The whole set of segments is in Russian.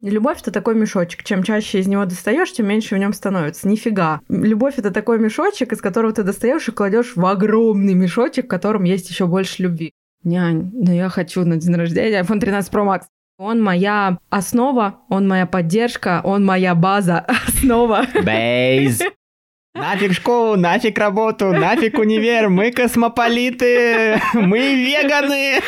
Любовь это такой мешочек. Чем чаще из него достаешь, тем меньше в нем становится. Нифига. Любовь это такой мешочек, из которого ты достаешь и кладешь в огромный мешочек, в котором есть еще больше любви. Нянь, но я хочу на день рождения iPhone 13 Pro Max. Он моя основа, он моя поддержка, он моя база, основа. Бейз. Нафиг школу, нафиг работу, нафиг универ, мы космополиты, мы веганы.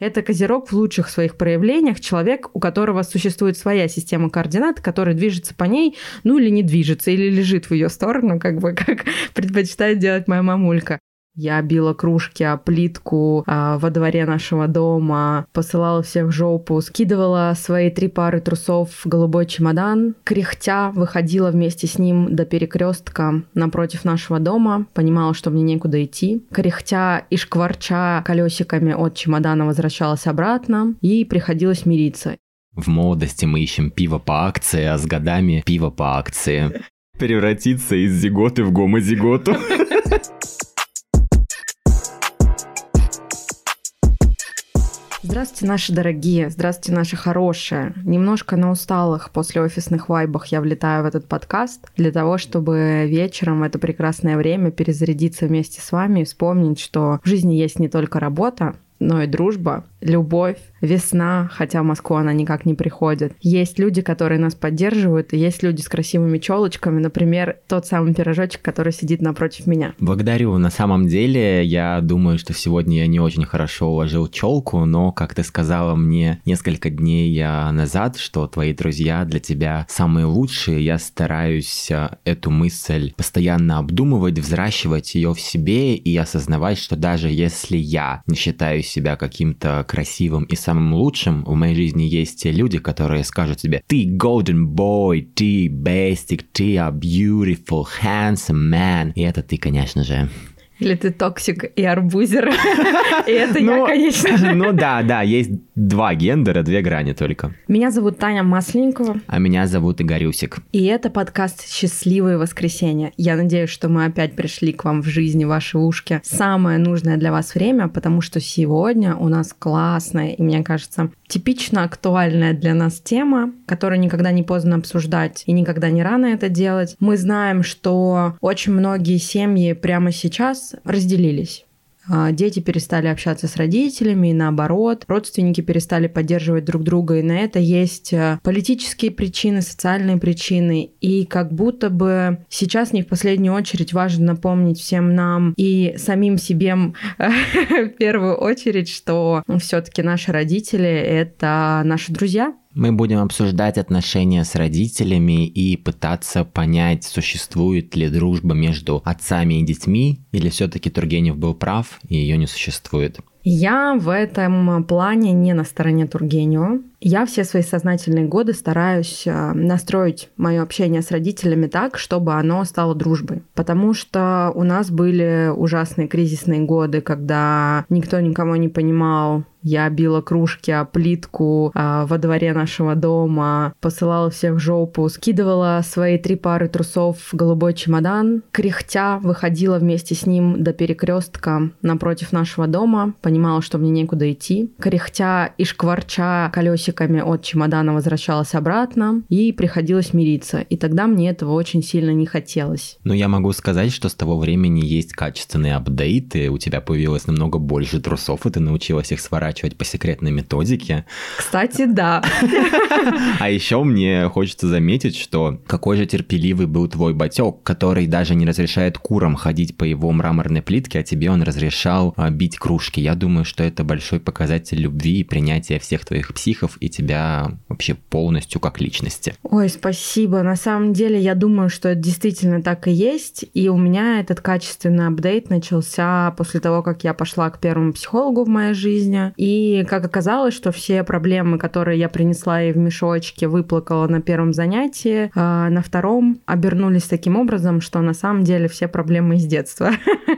Это козерог в лучших своих проявлениях, человек, у которого существует своя система координат, который движется по ней, ну или не движется, или лежит в ее сторону, как бы как предпочитает делать моя мамулька. Я била кружки о плитку а, во дворе нашего дома, посылала всех в жопу, скидывала свои три пары трусов в голубой чемодан, кряхтя выходила вместе с ним до перекрестка напротив нашего дома, понимала, что мне некуда идти, кряхтя и шкварча колесиками от чемодана возвращалась обратно и приходилось мириться. В молодости мы ищем пиво по акции, а с годами пиво по акции. Превратиться из зиготы в гомозиготу. Здравствуйте, наши дорогие, здравствуйте, наши хорошие. Немножко на усталых после офисных вайбах я влетаю в этот подкаст для того, чтобы вечером в это прекрасное время перезарядиться вместе с вами и вспомнить, что в жизни есть не только работа, но и дружба, любовь, весна, хотя в Москву она никак не приходит. Есть люди, которые нас поддерживают, и есть люди с красивыми челочками, например, тот самый пирожочек, который сидит напротив меня. Благодарю. На самом деле, я думаю, что сегодня я не очень хорошо уложил челку, но, как ты сказала мне несколько дней назад, что твои друзья для тебя самые лучшие, я стараюсь э, эту мысль постоянно обдумывать, взращивать ее в себе и осознавать, что даже если я не считаю себя каким-то красивым и самым лучшим, в моей жизни есть те люди, которые скажут тебе, ты golden boy, ты basic, ты a beautiful, handsome man. И это ты, конечно же. Или ты toxic и арбузер. И это я, конечно. Ну да, да, есть два гендера, две грани только. Меня зовут Таня Масленникова. А меня зовут Игорюсик. И это подкаст «Счастливые воскресенья». Я надеюсь, что мы опять пришли к вам в жизни, ваши ушки. Самое нужное для вас время, потому что сегодня у нас классная и, мне кажется, типично актуальная для нас тема, которую никогда не поздно обсуждать и никогда не рано это делать. Мы знаем, что очень многие семьи прямо сейчас разделились. А, дети перестали общаться с родителями и наоборот, родственники перестали поддерживать друг друга, и на это есть э, политические причины, социальные причины, и как будто бы сейчас не в последнюю очередь важно напомнить всем нам и самим себе в первую очередь, что все-таки наши родители — это наши друзья, мы будем обсуждать отношения с родителями и пытаться понять, существует ли дружба между отцами и детьми, или все-таки Тургенев был прав и ее не существует. Я в этом плане не на стороне Тургенева. Я все свои сознательные годы стараюсь э, настроить мое общение с родителями так, чтобы оно стало дружбой. Потому что у нас были ужасные кризисные годы, когда никто никого не понимал, я била кружки плитку а, во дворе нашего дома, посылала всех в жопу, скидывала свои три пары трусов в голубой чемодан, кряхтя выходила вместе с ним до перекрестка напротив нашего дома, понимала, что мне некуда идти, кряхтя и шкварча колесиками от чемодана возвращалась обратно и приходилось мириться. И тогда мне этого очень сильно не хотелось. Но я могу сказать, что с того времени есть качественные апдейты, у тебя появилось намного больше трусов, и ты научилась их сворачивать по секретной методике. Кстати, да. А еще мне хочется заметить, что какой же терпеливый был твой батек, который даже не разрешает курам ходить по его мраморной плитке, а тебе он разрешал а, бить кружки. Я думаю, что это большой показатель любви и принятия всех твоих психов и тебя вообще полностью как личности. Ой, спасибо. На самом деле, я думаю, что это действительно так и есть. И у меня этот качественный апдейт начался после того, как я пошла к первому психологу в моей жизни. И как оказалось, что все проблемы, которые я принесла ей в мешочке, выплакала на первом занятии, а на втором обернулись таким образом, что на самом деле все проблемы из детства.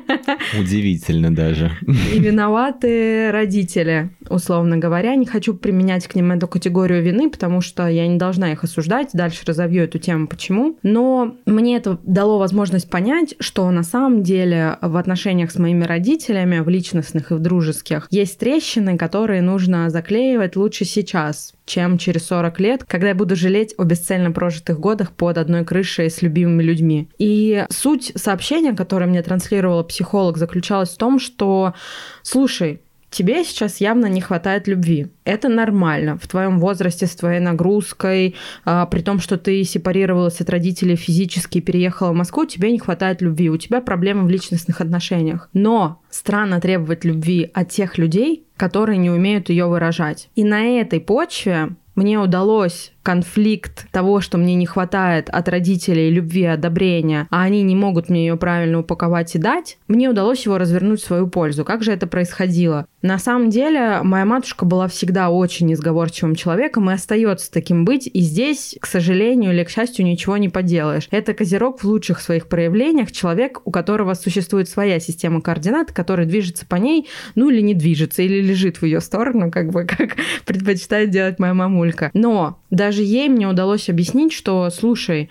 Удивительно даже. И виноваты родители. условно говоря. Не хочу применять к ним эту категорию вины, потому что я не должна их осуждать. Дальше разовью эту тему, почему. Но мне это дало возможность понять, что на самом деле в отношениях с моими родителями, в личностных и в дружеских, есть трещины, которые нужно заклеивать лучше сейчас, чем через 40 лет, когда я буду жалеть о бесцельно прожитых годах под одной крышей с любимыми людьми. И суть сообщения, которое мне транслировала психолог, заключалась в том, что, слушай, тебе сейчас явно не хватает любви. Это нормально. В твоем возрасте с твоей нагрузкой, а, при том, что ты сепарировалась от родителей физически и переехала в Москву, тебе не хватает любви. У тебя проблемы в личностных отношениях. Но странно требовать любви от тех людей, которые не умеют ее выражать. И на этой почве мне удалось конфликт того, что мне не хватает от родителей любви одобрения, а они не могут мне ее правильно упаковать и дать, мне удалось его развернуть в свою пользу. Как же это происходило? На самом деле, моя матушка была всегда очень изговорчивым человеком и остается таким быть, и здесь, к сожалению или к счастью, ничего не поделаешь. Это козерог в лучших своих проявлениях, человек, у которого существует своя система координат, который движется по ней, ну или не движется, или лежит в ее сторону, как бы как предпочитает делать моя мамулька. Но даже ей мне удалось объяснить, что, слушай,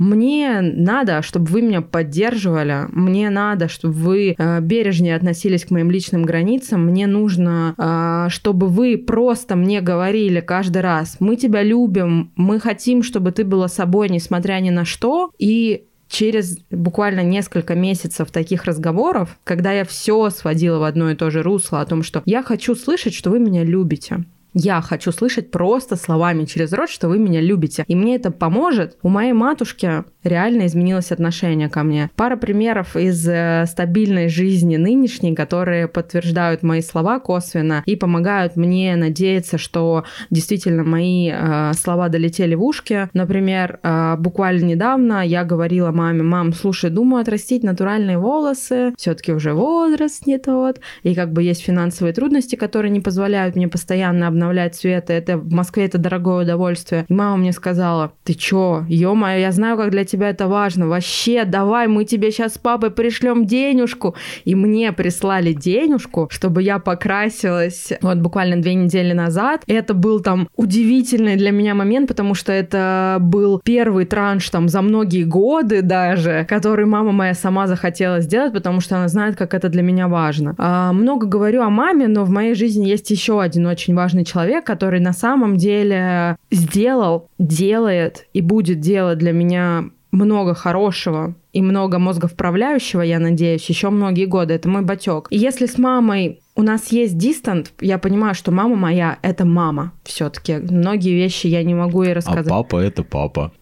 мне надо, чтобы вы меня поддерживали, мне надо, чтобы вы э, бережнее относились к моим личным границам, мне нужно, э, чтобы вы просто мне говорили каждый раз, мы тебя любим, мы хотим, чтобы ты была собой, несмотря ни на что, и через буквально несколько месяцев таких разговоров, когда я все сводила в одно и то же русло о том, что я хочу слышать, что вы меня любите. Я хочу слышать просто словами через рот, что вы меня любите. И мне это поможет. У моей матушки реально изменилось отношение ко мне. Пара примеров из э, стабильной жизни нынешней, которые подтверждают мои слова косвенно и помогают мне надеяться, что действительно мои э, слова долетели в ушки. Например, э, буквально недавно я говорила маме, мам, слушай, думаю отрастить натуральные волосы, все-таки уже возраст не тот, и как бы есть финансовые трудности, которые не позволяют мне постоянно обновлять цветы. Это в Москве это дорогое удовольствие. И мама мне сказала, ты чё, ё-моё, я знаю, как для тебя это важно. Вообще, давай, мы тебе сейчас с папой пришлем денежку. И мне прислали денежку, чтобы я покрасилась вот буквально две недели назад. Это был там удивительный для меня момент, потому что это был первый транш там за многие годы даже, который мама моя сама захотела сделать, потому что она знает, как это для меня важно. А, много говорю о маме, но в моей жизни есть еще один очень важный человек, который на самом деле сделал, делает и будет делать для меня много хорошего и много мозговправляющего, я надеюсь, еще многие годы. Это мой батек. И если с мамой у нас есть дистант, я понимаю, что мама моя — это мама все-таки. Многие вещи я не могу ей рассказать. А папа — это папа.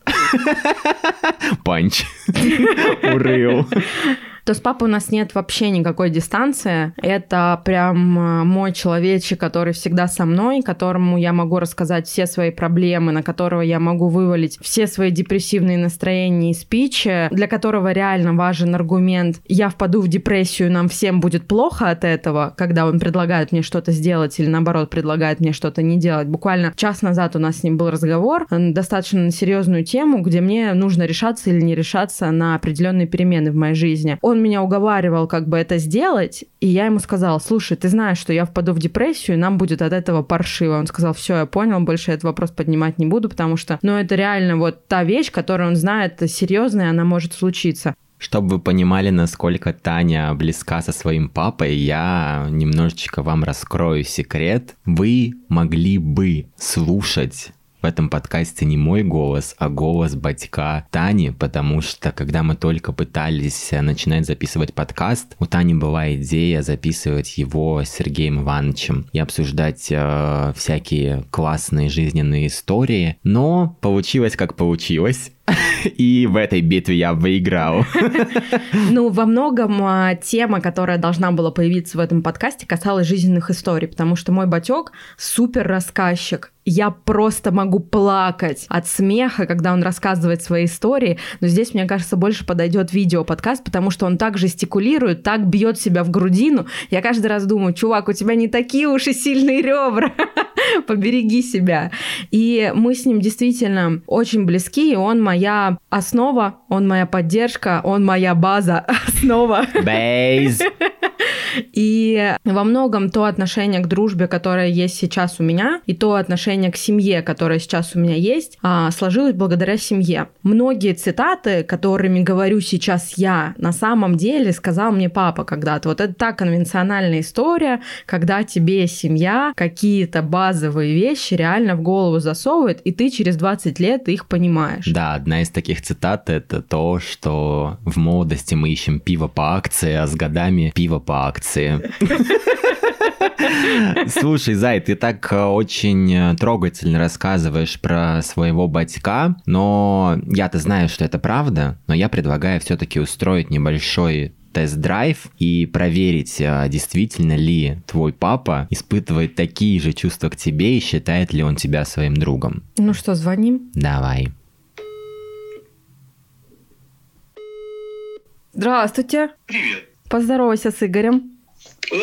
Панч. Урыл то с папой у нас нет вообще никакой дистанции. Это прям э, мой человечек, который всегда со мной, которому я могу рассказать все свои проблемы, на которого я могу вывалить все свои депрессивные настроения и спичи, для которого реально важен аргумент «я впаду в депрессию, нам всем будет плохо от этого», когда он предлагает мне что-то сделать или наоборот предлагает мне что-то не делать. Буквально час назад у нас с ним был разговор достаточно на серьезную тему, где мне нужно решаться или не решаться на определенные перемены в моей жизни. Он он меня уговаривал как бы это сделать, и я ему сказала, слушай, ты знаешь, что я впаду в депрессию, и нам будет от этого паршиво. Он сказал, все, я понял, больше этот вопрос поднимать не буду, потому что, ну, это реально вот та вещь, которую он знает серьезная, она может случиться. Чтобы вы понимали, насколько Таня близка со своим папой, я немножечко вам раскрою секрет. Вы могли бы слушать в этом подкасте не мой голос, а голос батька Тани, потому что когда мы только пытались э, начинать записывать подкаст, у Тани была идея записывать его с Сергеем Ивановичем и обсуждать э, всякие классные жизненные истории, но получилось как получилось. И в этой битве я выиграл. Ну, во многом а, тема, которая должна была появиться в этом подкасте, касалась жизненных историй, потому что мой батек супер рассказчик. Я просто могу плакать от смеха, когда он рассказывает свои истории. Но здесь, мне кажется, больше подойдет видео подкаст, потому что он так жестикулирует, так бьет себя в грудину. Я каждый раз думаю, чувак, у тебя не такие уж и сильные ребра. Побереги себя. И мы с ним действительно очень близки, и он моя основа, он моя поддержка, он моя база, основа. Бейз. И во многом то отношение к дружбе, которое есть сейчас у меня, и то отношение к семье, которое сейчас у меня есть, а, сложилось благодаря семье. Многие цитаты, которыми говорю сейчас я, на самом деле сказал мне папа когда-то. Вот это та конвенциональная история, когда тебе семья какие-то базовые вещи реально в голову засовывает, и ты через 20 лет их понимаешь. Да, одна из таких цитат это то, что в молодости мы ищем пиво по акции, а с годами пиво по акции. Слушай, Зай, ты так э, очень э, трогательно рассказываешь про своего батька, но я-то знаю, что это правда, но я предлагаю все-таки устроить небольшой тест-драйв и проверить, э, действительно ли твой папа испытывает такие же чувства к тебе и считает ли он тебя своим другом. Ну что, звоним? Давай. Здравствуйте. Привет. Поздоровайся с Игорем. О,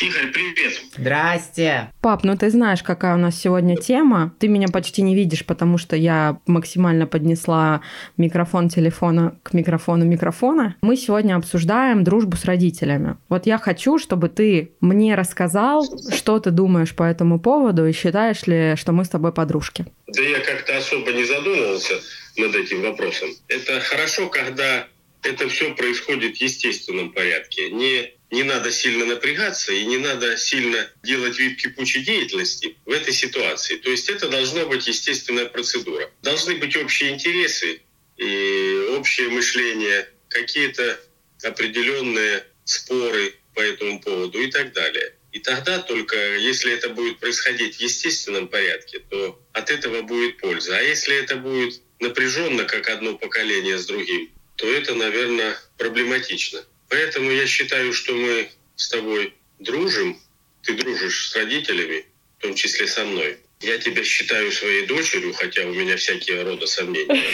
Игорь, привет. Здрасте. Пап, ну ты знаешь, какая у нас сегодня тема. Ты меня почти не видишь, потому что я максимально поднесла микрофон телефона к микрофону микрофона. Мы сегодня обсуждаем дружбу с родителями. Вот я хочу, чтобы ты мне рассказал, что ты думаешь по этому поводу и считаешь ли, что мы с тобой подружки. Да я как-то особо не задумывался над этим вопросом. Это хорошо, когда это все происходит в естественном порядке. Не не надо сильно напрягаться и не надо сильно делать вид кипучей деятельности в этой ситуации. То есть это должна быть естественная процедура. Должны быть общие интересы и общее мышление, какие-то определенные споры по этому поводу и так далее. И тогда только, если это будет происходить в естественном порядке, то от этого будет польза. А если это будет напряженно, как одно поколение с другим, то это, наверное, проблематично. Поэтому я считаю, что мы с тобой дружим, ты дружишь с родителями, в том числе со мной. Я тебя считаю своей дочерью, хотя у меня всякие рода сомнения.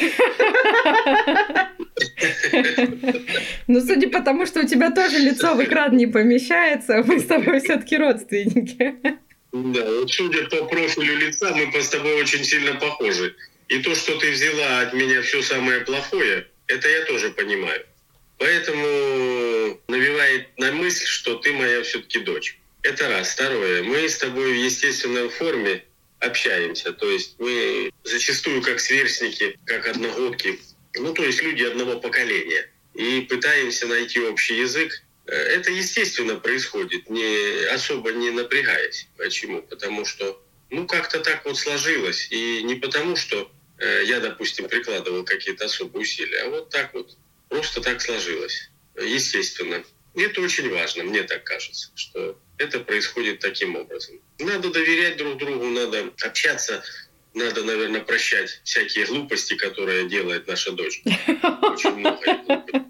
Ну, судя по тому, что у тебя тоже лицо в экран не помещается, мы с тобой все-таки родственники. Да, вот судя по профилю лица, мы с тобой очень сильно похожи. И то, что ты взяла от меня все самое плохое, это я тоже понимаю. Поэтому навевает на мысль, что ты моя все-таки дочь. Это раз. Второе. Мы с тобой в естественной форме общаемся. То есть мы зачастую как сверстники, как одногодки, ну то есть люди одного поколения. И пытаемся найти общий язык. Это естественно происходит, не, особо не напрягаясь. Почему? Потому что ну как-то так вот сложилось. И не потому, что э, я, допустим, прикладывал какие-то особые усилия, а вот так вот Просто так сложилось. Естественно. И это очень важно, мне так кажется, что это происходит таким образом. Надо доверять друг другу, надо общаться, надо, наверное, прощать всякие глупости, которые делает наша дочь. Очень много.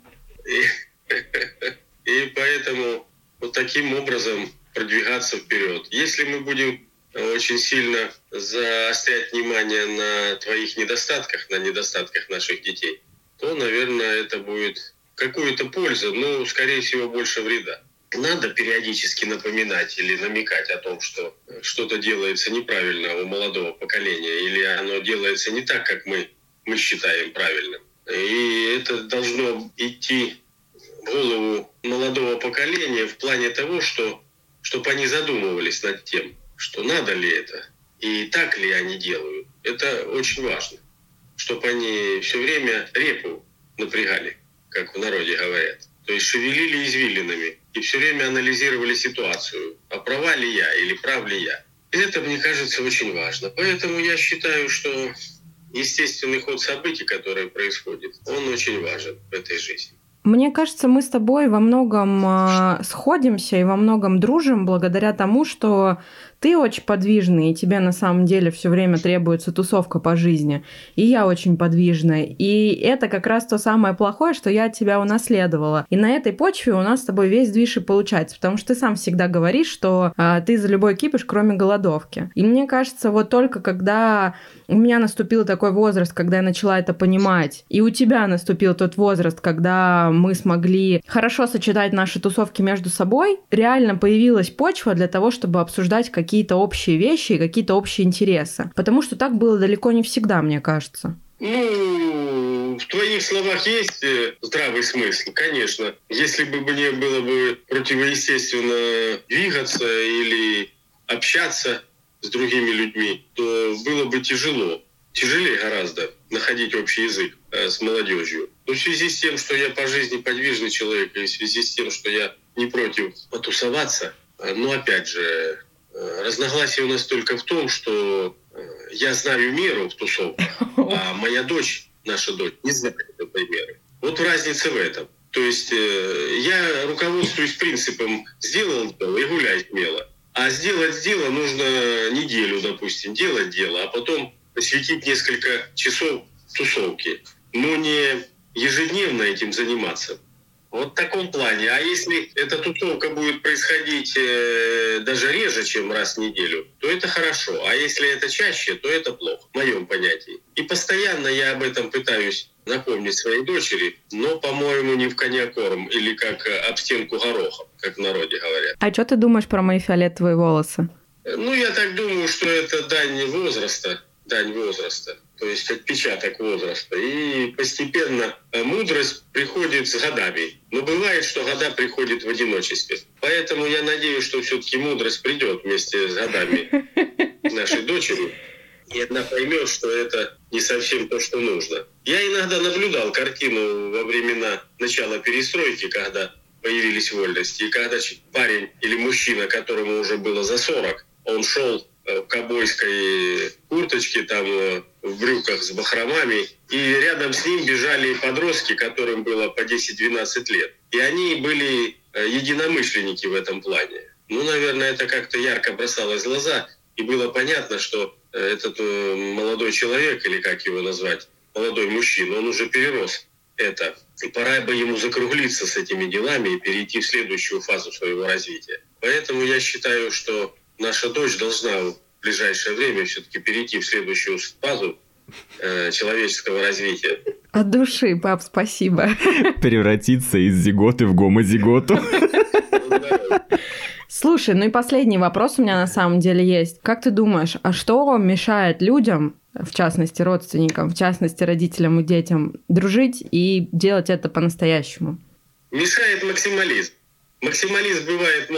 И, и поэтому вот таким образом продвигаться вперед. Если мы будем очень сильно заострять внимание на твоих недостатках, на недостатках наших детей, то, наверное, это будет какую-то пользу, но, скорее всего, больше вреда. Надо периодически напоминать или намекать о том, что что-то делается неправильно у молодого поколения, или оно делается не так, как мы, мы считаем правильным. И это должно идти в голову молодого поколения в плане того, что, чтобы они задумывались над тем, что надо ли это, и так ли они делают. Это очень важно чтобы они все время репу напрягали, как в народе говорят. То есть шевелили извилинами и все время анализировали ситуацию, а права ли я или прав ли я. Это, мне кажется, очень важно. Поэтому я считаю, что естественный ход событий, который происходит, он очень важен в этой жизни. Мне кажется, мы с тобой во многом э, сходимся и во многом дружим благодаря тому, что ты очень подвижный, и тебе на самом деле все время требуется тусовка по жизни. И я очень подвижная. И это как раз то самое плохое, что я от тебя унаследовала. И на этой почве у нас с тобой весь движ и получается, потому что ты сам всегда говоришь, что а, ты за любой кипиш, кроме голодовки. И мне кажется, вот только когда у меня наступил такой возраст, когда я начала это понимать, и у тебя наступил тот возраст, когда мы смогли хорошо сочетать наши тусовки между собой, реально появилась почва для того, чтобы обсуждать какие какие-то общие вещи и какие-то общие интересы. Потому что так было далеко не всегда, мне кажется. Ну, в твоих словах есть э, здравый смысл, конечно. Если бы мне было бы противоестественно двигаться или общаться с другими людьми, то было бы тяжело. Тяжелее гораздо находить общий язык э, с молодежью. Но в связи с тем, что я по жизни подвижный человек, и в связи с тем, что я не против потусоваться, э, но опять же, разногласие у нас только в том, что э, я знаю меру в тусовках, а моя дочь, наша дочь, не знает этой меры. Вот разница в этом. То есть э, я руководствуюсь принципом «сделал дело и гуляй смело». А сделать дело нужно неделю, допустим, делать дело, а потом посвятить несколько часов тусовке. Но не ежедневно этим заниматься. Вот в таком плане. А если эта тусовка будет происходить э, даже реже, чем раз в неделю, то это хорошо. А если это чаще, то это плохо, в моем понятии. И постоянно я об этом пытаюсь напомнить своей дочери, но, по-моему, не в коня корм или как об стенку горохом, как в народе говорят. А что ты думаешь про мои фиолетовые волосы? Ну, я так думаю, что это дань возраста, дань возраста то есть отпечаток возраста. И постепенно э, мудрость приходит с годами. Но бывает, что года приходят в одиночестве. Поэтому я надеюсь, что все-таки мудрость придет вместе с годами нашей дочери. И она поймет, что это не совсем то, что нужно. Я иногда наблюдал картину во времена начала перестройки, когда появились вольности. И когда парень или мужчина, которому уже было за 40, он шел Э, в кобойской курточке, там э, в брюках с бахромами. И рядом с ним бежали подростки, которым было по 10-12 лет. И они были э, единомышленники в этом плане. Ну, наверное, это как-то ярко бросалось в глаза. И было понятно, что этот молодой человек, или как его назвать, молодой мужчина, он уже перерос это. И пора бы ему закруглиться с этими делами и перейти в следующую фазу своего развития. Поэтому я считаю, что наша дочь должна в ближайшее время все-таки перейти в следующую фазу э, человеческого развития. От души, пап, спасибо. Превратиться из зиготы в гомозиготу. Слушай, ну и последний вопрос у меня на самом деле есть. Как ты думаешь, а что мешает людям, в частности родственникам, в частности родителям и детям, дружить и делать это по-настоящему? Мешает максимализм. Максимализм бывает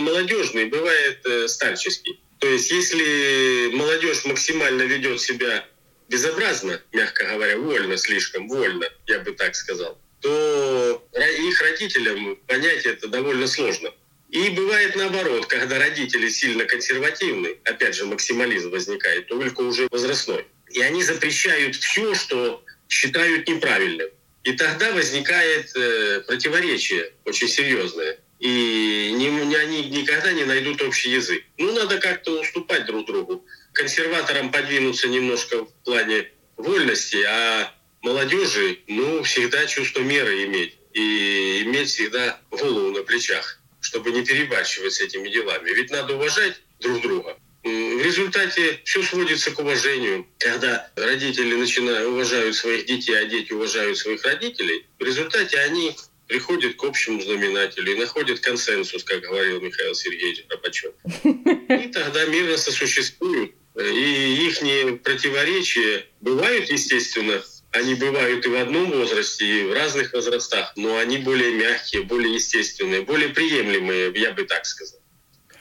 молодежный, бывает э, старческий. То есть если молодежь максимально ведет себя безобразно, мягко говоря, вольно слишком, вольно, я бы так сказал, то их родителям понять это довольно сложно. И бывает наоборот, когда родители сильно консервативны, опять же максимализм возникает, только уже возрастной. И они запрещают все, что считают неправильным. И тогда возникает э, противоречие очень серьезное и не, не, они никогда не найдут общий язык. Ну, надо как-то уступать друг другу. Консерваторам подвинуться немножко в плане вольности, а молодежи, ну, всегда чувство меры иметь. И иметь всегда голову на плечах, чтобы не перебарщивать с этими делами. Ведь надо уважать друг друга. В результате все сводится к уважению. Когда родители начинают уважают своих детей, а дети уважают своих родителей, в результате они приходит к общему знаменателю и находит консенсус, как говорил Михаил Сергеевич Горбачев. И тогда мирно сосуществуют. И их противоречия бывают, естественно, они бывают и в одном возрасте, и в разных возрастах, но они более мягкие, более естественные, более приемлемые, я бы так сказал.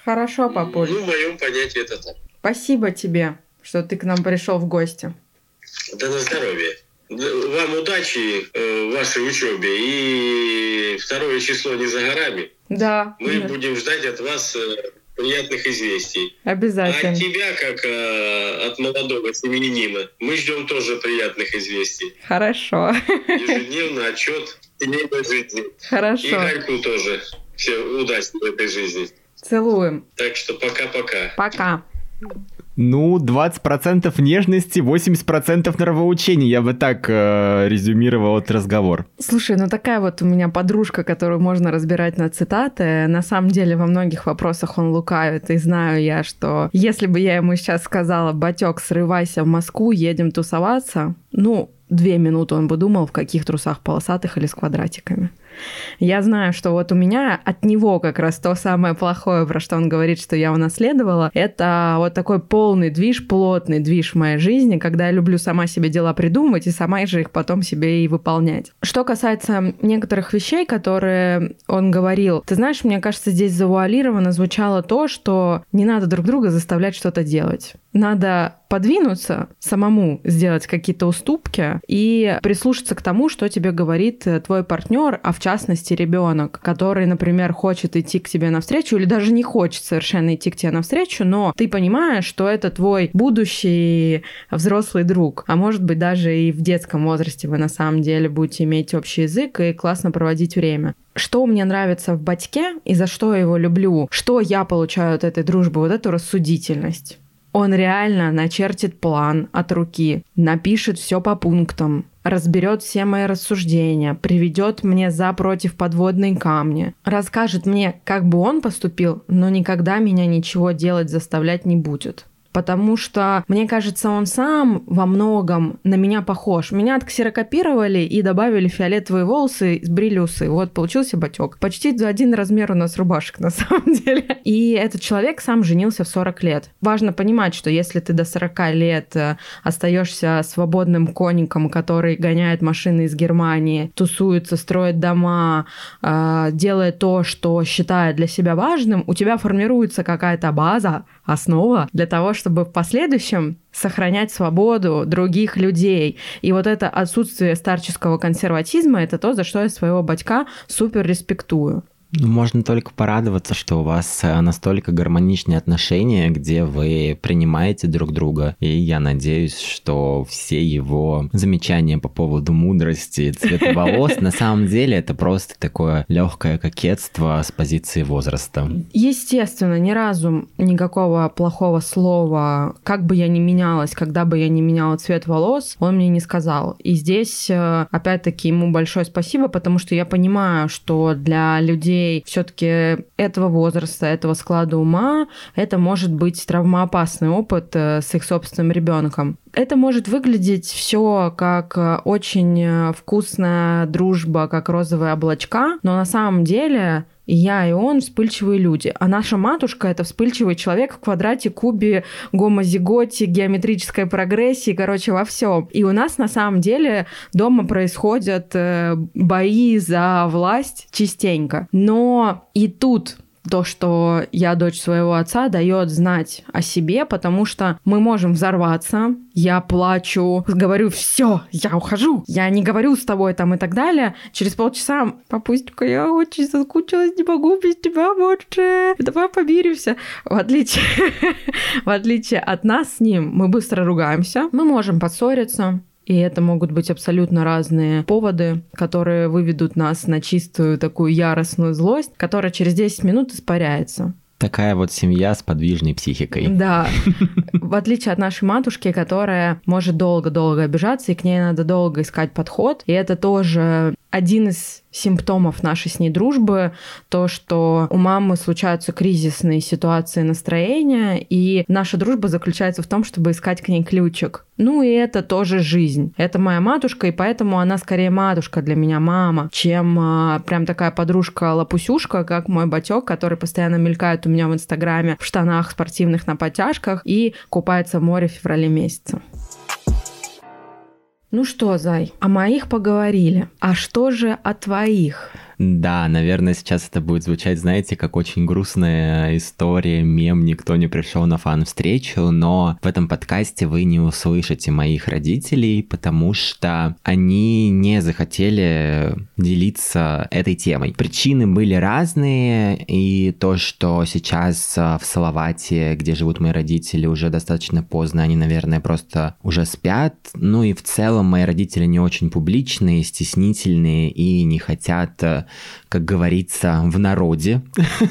Хорошо, папуль. Ну, в моем понятии это так. Спасибо тебе, что ты к нам пришел в гости. Да на здоровье. Вам удачи э, в вашей учебе. И второе число не за горами. Да. Мы да. будем ждать от вас э, приятных известий. Обязательно. А от тебя, как э, от молодого семьянина, мы ждем тоже приятных известий. Хорошо. Ежедневно отчет семейной жизни. Хорошо. И Гарьку тоже. Все удачи в этой жизни. Целуем. Так что пока-пока. Пока. Ну, 20% нежности, 80% нравоучения. Я бы так э, резюмировал этот разговор. Слушай, ну такая вот у меня подружка, которую можно разбирать на цитаты. На самом деле во многих вопросах он лукавит. И знаю я, что если бы я ему сейчас сказала, Батек, срывайся в Москву, едем тусоваться, ну, две минуты он бы думал, в каких трусах полосатых или с квадратиками. Я знаю, что вот у меня от него как раз то самое плохое, про что он говорит, что я унаследовала, это вот такой полный движ, плотный движ в моей жизни, когда я люблю сама себе дела придумывать и сама же их потом себе и выполнять. Что касается некоторых вещей, которые он говорил, ты знаешь, мне кажется, здесь завуалированно звучало то, что не надо друг друга заставлять что-то делать. Надо подвинуться, самому сделать какие-то уступки и прислушаться к тому, что тебе говорит э, твой партнер, а в частности ребенок, который, например, хочет идти к тебе навстречу или даже не хочет совершенно идти к тебе навстречу, но ты понимаешь, что это твой будущий взрослый друг, а может быть даже и в детском возрасте вы на самом деле будете иметь общий язык и классно проводить время. Что мне нравится в батьке и за что я его люблю, что я получаю от этой дружбы, вот эту рассудительность. Он реально начертит план от руки, напишет все по пунктам, разберет все мои рассуждения, приведет мне за против подводные камни, расскажет мне, как бы он поступил, но никогда меня ничего делать заставлять не будет потому что, мне кажется, он сам во многом на меня похож. Меня отксерокопировали и добавили фиолетовые волосы, сбрили усы. Вот, получился батек. Почти один размер у нас рубашек, на самом деле. И этот человек сам женился в 40 лет. Важно понимать, что если ты до 40 лет э, остаешься свободным конником, который гоняет машины из Германии, тусуется, строит дома, э, делает то, что считает для себя важным, у тебя формируется какая-то база, основа для того, чтобы в последующем сохранять свободу других людей. И вот это отсутствие старческого консерватизма — это то, за что я своего батька супер респектую. Ну, можно только порадоваться, что у вас э, настолько гармоничные отношения, где вы принимаете друг друга. И я надеюсь, что все его замечания по поводу мудрости, цвета волос, на самом деле это просто такое легкое кокетство с позиции возраста. Естественно, ни разу никакого плохого слова, как бы я ни менялась, когда бы я ни меняла цвет волос, он мне не сказал. И здесь, э, опять-таки, ему большое спасибо, потому что я понимаю, что для людей людей все-таки этого возраста, этого склада ума, это может быть травмоопасный опыт э, с их собственным ребенком. Это может выглядеть все как э, очень э, вкусная дружба, как розовые облачка, но на самом деле и я, и он вспыльчивые люди. А наша матушка — это вспыльчивый человек в квадрате, кубе, гомозиготе, геометрической прогрессии, короче, во всем. И у нас на самом деле дома происходят э, бои за власть частенько. Но и тут то, что я дочь своего отца, дает знать о себе, потому что мы можем взорваться, я плачу, говорю, все, я ухожу, я не говорю с тобой там и так далее. Через полчаса, папустика, я очень соскучилась, не могу без тебя больше, давай помиримся. В отличие, в отличие от нас с ним, мы быстро ругаемся, мы можем поссориться, и это могут быть абсолютно разные поводы, которые выведут нас на чистую такую яростную злость, которая через 10 минут испаряется. Такая вот семья с подвижной психикой. Да. В отличие от нашей матушки, которая может долго-долго обижаться, и к ней надо долго искать подход. И это тоже один из симптомов нашей с ней дружбы то, что у мамы случаются кризисные ситуации настроения, и наша дружба заключается в том, чтобы искать к ней ключик. Ну и это тоже жизнь. Это моя матушка, и поэтому она скорее матушка для меня, мама, чем а, прям такая подружка-лопусюшка, как мой батек, который постоянно мелькает у меня в Инстаграме в штанах спортивных на подтяжках и купается в море в феврале месяце. Ну что, Зай, о моих поговорили. А что же о твоих? Да, наверное, сейчас это будет звучать, знаете, как очень грустная история, мем, никто не пришел на фан-встречу, но в этом подкасте вы не услышите моих родителей, потому что они не захотели делиться этой темой. Причины были разные, и то, что сейчас а, в Салавате, где живут мои родители, уже достаточно поздно, они, наверное, просто уже спят. Ну и в целом мои родители не очень публичные, стеснительные и не хотят а, как говорится, в народе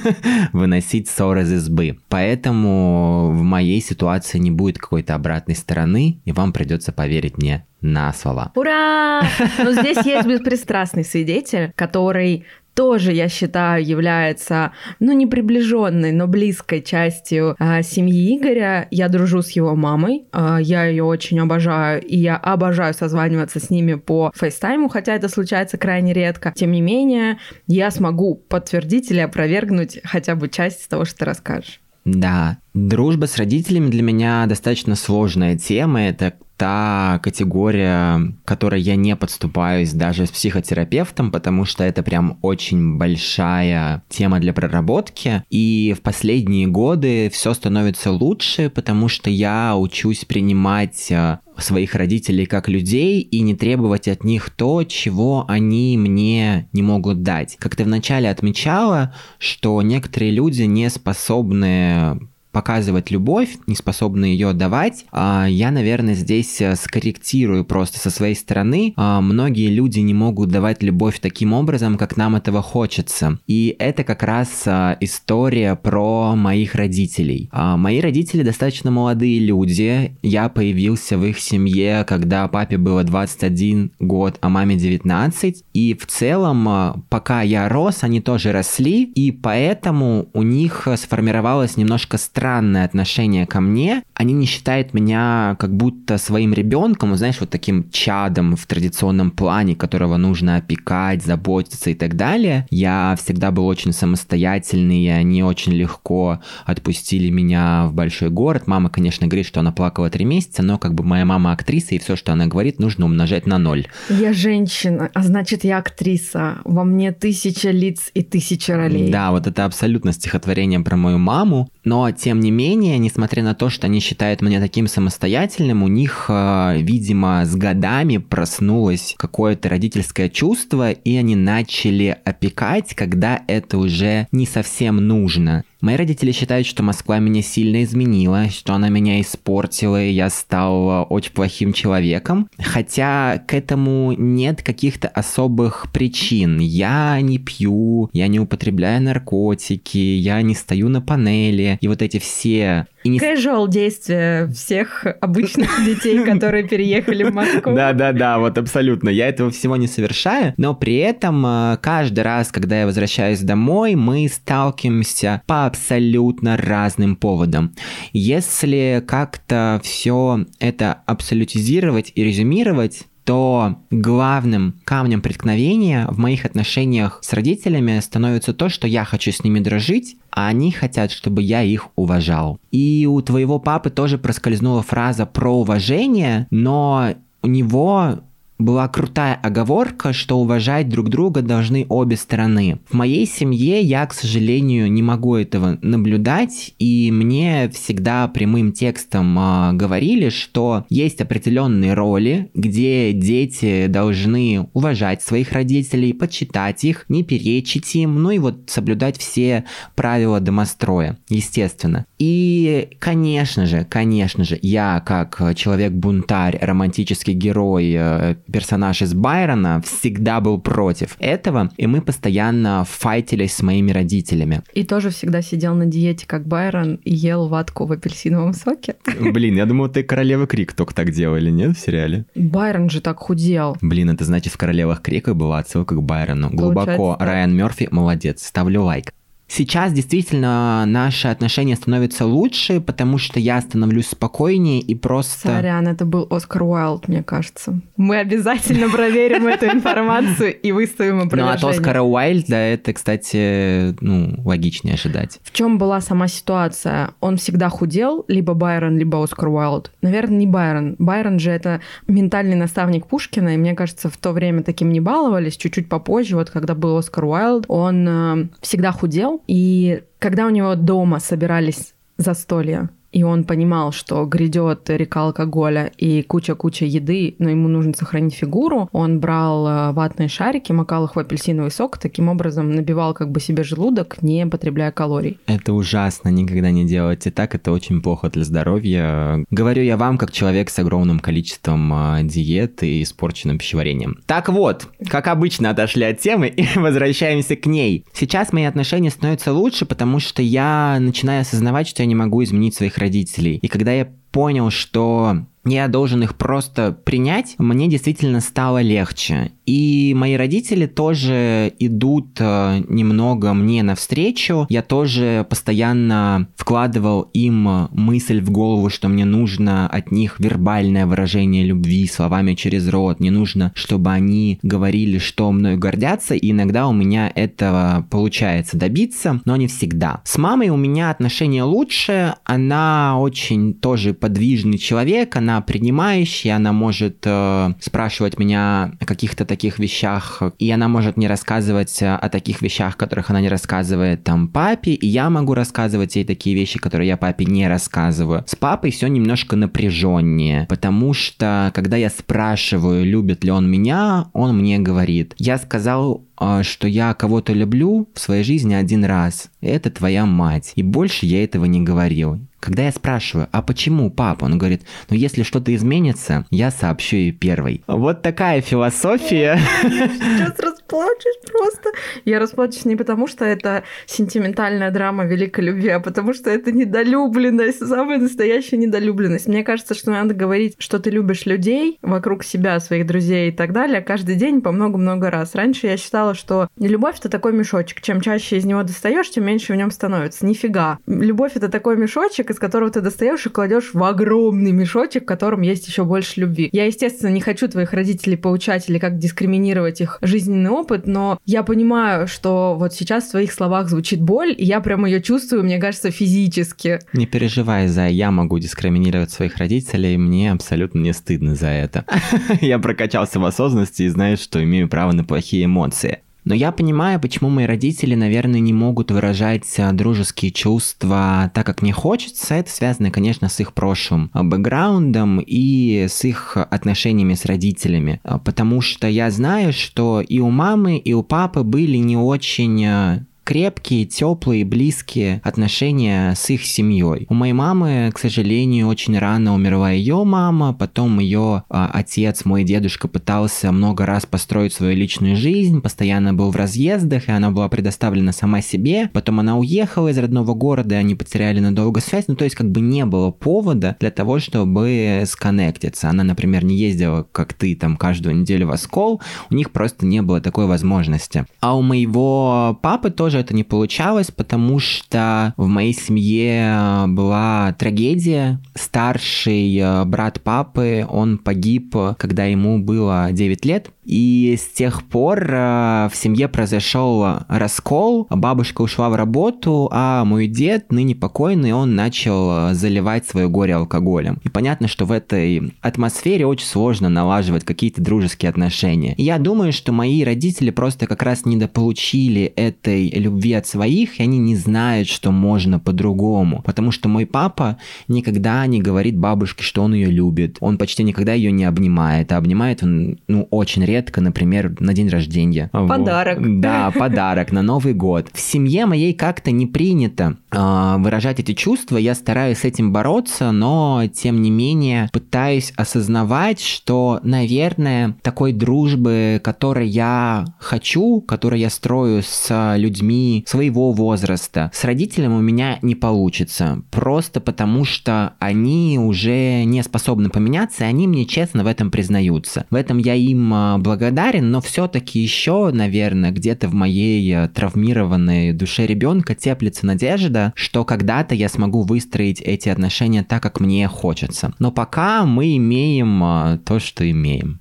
выносить ссор из избы. Поэтому в моей ситуации не будет какой-то обратной стороны, и вам придется поверить мне на слова. Ура! Но здесь есть беспристрастный свидетель, который тоже, я считаю, является, ну, не приближенной, но близкой частью э, семьи Игоря. Я дружу с его мамой, э, я ее очень обожаю, и я обожаю созваниваться с ними по фейстайму, хотя это случается крайне редко. Тем не менее, я смогу подтвердить или опровергнуть хотя бы часть того, что ты расскажешь. Да, дружба с родителями для меня достаточно сложная тема. Это та категория, которой я не подступаюсь даже с психотерапевтом, потому что это прям очень большая тема для проработки. И в последние годы все становится лучше, потому что я учусь принимать э, своих родителей как людей и не требовать от них то, чего они мне не могут дать. Как ты вначале отмечала, что некоторые люди не способны показывать любовь, не способны ее давать, а я, наверное, здесь э, скорректирую просто со своей стороны. А, многие люди не могут давать любовь таким образом, как нам этого хочется. И это как раз а, история про моих родителей. Мои родители достаточно молодые люди. Я появился в их семье, когда папе было 21 год, а маме 19. И в целом, пока я рос, они тоже росли, и поэтому у них сформировалось немножко странное странное отношение ко мне. Они не считают меня как будто своим ребенком, знаешь, вот таким чадом в традиционном плане, которого нужно опекать, заботиться и так далее. Я всегда был очень самостоятельный, и они очень легко отпустили меня в большой город. Мама, конечно, говорит, что она плакала три месяца, но как бы моя мама актриса, и все, что она говорит, нужно умножать на ноль. Я женщина, а значит, я актриса. Во мне тысяча лиц и тысяча ролей. Да, вот это абсолютно стихотворение про мою маму. Но, тем не менее, несмотря на то, что они считают меня таким самостоятельным, у них, э, видимо, с годами проснулось какое-то родительское чувство, и они начали опекать, когда это уже не совсем нужно. Мои родители считают, что Москва меня сильно изменила, что она меня испортила, и я стал очень плохим человеком. Хотя к этому нет каких-то особых причин. Я не пью, я не употребляю наркотики, я не стою на панели. И вот эти все и не... Casual действия всех обычных детей, которые переехали в Москву. Да-да-да, вот абсолютно. Я этого всего не совершаю, но при этом э, каждый раз, когда я возвращаюсь домой, мы сталкиваемся по абсолютно разным поводам. Если как-то все это абсолютизировать и резюмировать, то главным камнем преткновения в моих отношениях с родителями становится то, что я хочу с ними дружить, а они хотят, чтобы я их уважал. И у твоего папы тоже проскользнула фраза про уважение, но у него была крутая оговорка, что уважать друг друга должны обе стороны. В моей семье я, к сожалению, не могу этого наблюдать, и мне всегда прямым текстом э, говорили, что есть определенные роли, где дети должны уважать своих родителей, почитать их, не перечить им, ну и вот соблюдать все правила домостроя, естественно. И, конечно же, конечно же, я как человек-бунтарь, романтический герой, э, персонаж из Байрона всегда был против этого, и мы постоянно файтились с моими родителями. И тоже всегда сидел на диете, как Байрон, и ел ватку в апельсиновом соке. Блин, я думал, ты Королева Крик только так делали, нет, в сериале? Байрон же так худел. Блин, это значит в Королевах Крика была отсылка к Байрону. Глубоко. Райан Мерфи молодец. Ставлю лайк. Сейчас действительно наши отношения становятся лучше, потому что я становлюсь спокойнее и просто... Сорян, это был Оскар Уайлд, мне кажется. Мы обязательно проверим эту информацию и выставим опровержение. Ну, от Оскара Уайлда это, кстати, ну, логичнее ожидать. В чем была сама ситуация? Он всегда худел, либо Байрон, либо Оскар Уайлд. Наверное, не Байрон. Байрон же это ментальный наставник Пушкина, и мне кажется, в то время таким не баловались. Чуть-чуть попозже, вот когда был Оскар Уайлд, он э, всегда худел, и когда у него дома собирались застолья, и он понимал, что грядет река алкоголя и куча-куча еды, но ему нужно сохранить фигуру. Он брал э, ватные шарики, макал их в апельсиновый сок, таким образом набивал как бы себе желудок, не потребляя калорий. Это ужасно, никогда не делайте так, это очень плохо для здоровья. Говорю я вам, как человек с огромным количеством э, диет и испорченным пищеварением. Так вот, как обычно отошли от темы и возвращаемся к ней. Сейчас мои отношения становятся лучше, потому что я начинаю осознавать, что я не могу изменить своих родителей. И когда я понял, что я должен их просто принять, мне действительно стало легче. И мои родители тоже идут э, немного мне навстречу. Я тоже постоянно вкладывал им мысль в голову, что мне нужно от них вербальное выражение любви словами через рот. Не нужно, чтобы они говорили, что мной гордятся. И иногда у меня этого получается добиться, но не всегда. С мамой у меня отношения лучше. Она очень тоже подвижный человек. Она принимающая. Она может э, спрашивать меня о каких-то таких вещах, и она может не рассказывать о таких вещах, которых она не рассказывает там папе, и я могу рассказывать ей такие вещи, которые я папе не рассказываю. С папой все немножко напряженнее, потому что когда я спрашиваю, любит ли он меня, он мне говорит, я сказал что я кого-то люблю в своей жизни один раз. Это твоя мать. И больше я этого не говорил. Когда я спрашиваю, а почему папа? Он говорит, ну если что-то изменится, я сообщу ей первой. Вот такая философия. Сейчас расплачусь просто. Я расплачусь не потому, что это сентиментальная драма великой любви, а потому что это недолюбленность, самая настоящая недолюбленность. Мне кажется, что надо говорить, что ты любишь людей вокруг себя, своих друзей и так далее, каждый день по много-много раз. Раньше я считала, что любовь это такой мешочек. Чем чаще из него достаешь, тем меньше в нем становится. Нифига. Любовь это такой мешочек, из которого ты достаешь и кладешь в огромный мешочек, в котором есть еще больше любви. Я, естественно, не хочу твоих родителей поучать или как дискриминировать их жизненный опыт, но я понимаю, что вот сейчас в твоих словах звучит боль, и я прям ее чувствую, мне кажется, физически. Не переживай, за я могу дискриминировать своих родителей, мне абсолютно не стыдно за это. Я прокачался в осознанности и знаю, что имею право на плохие эмоции. Но я понимаю, почему мои родители, наверное, не могут выражать а, дружеские чувства так, как мне хочется. Это связано, конечно, с их прошлым а, бэкграундом и с их отношениями с родителями. А, потому что я знаю, что и у мамы, и у папы были не очень крепкие, теплые, близкие отношения с их семьей. У моей мамы, к сожалению, очень рано умерла ее мама, потом ее а, отец, мой дедушка, пытался много раз построить свою личную жизнь, постоянно был в разъездах, и она была предоставлена сама себе. Потом она уехала из родного города, и они потеряли надолго связь. Ну, то есть, как бы не было повода для того, чтобы сконнектиться. Она, например, не ездила, как ты, там, каждую неделю в Оскол, у них просто не было такой возможности. А у моего папы тоже это не получалось, потому что в моей семье была трагедия. Старший э, брат папы, он погиб, когда ему было 9 лет. И с тех пор э, в семье произошел раскол, бабушка ушла в работу, а мой дед, ныне покойный, он начал заливать свое горе алкоголем. И понятно, что в этой атмосфере очень сложно налаживать какие-то дружеские отношения. И я думаю, что мои родители просто как раз недополучили этой любви от своих, и они не знают, что можно по-другому. Потому что мой папа никогда не говорит бабушке, что он ее любит. Он почти никогда ее не обнимает, а обнимает он, ну, очень редко редко, например, на день рождения. Подарок. Вот. Да, подарок на Новый год. В семье моей как-то не принято э, выражать эти чувства. Я стараюсь с этим бороться, но тем не менее пытаюсь осознавать, что, наверное, такой дружбы, которой я хочу, которую я строю с людьми своего возраста, с родителями у меня не получится. Просто потому, что они уже не способны поменяться, и они мне честно в этом признаются. В этом я им а, благодарен, но все-таки еще, наверное, где-то в моей э, травмированной душе ребенка теплится надежда, что когда-то я смогу выстроить эти отношения так, как мне хочется. Но пока мы имеем э, то, что имеем.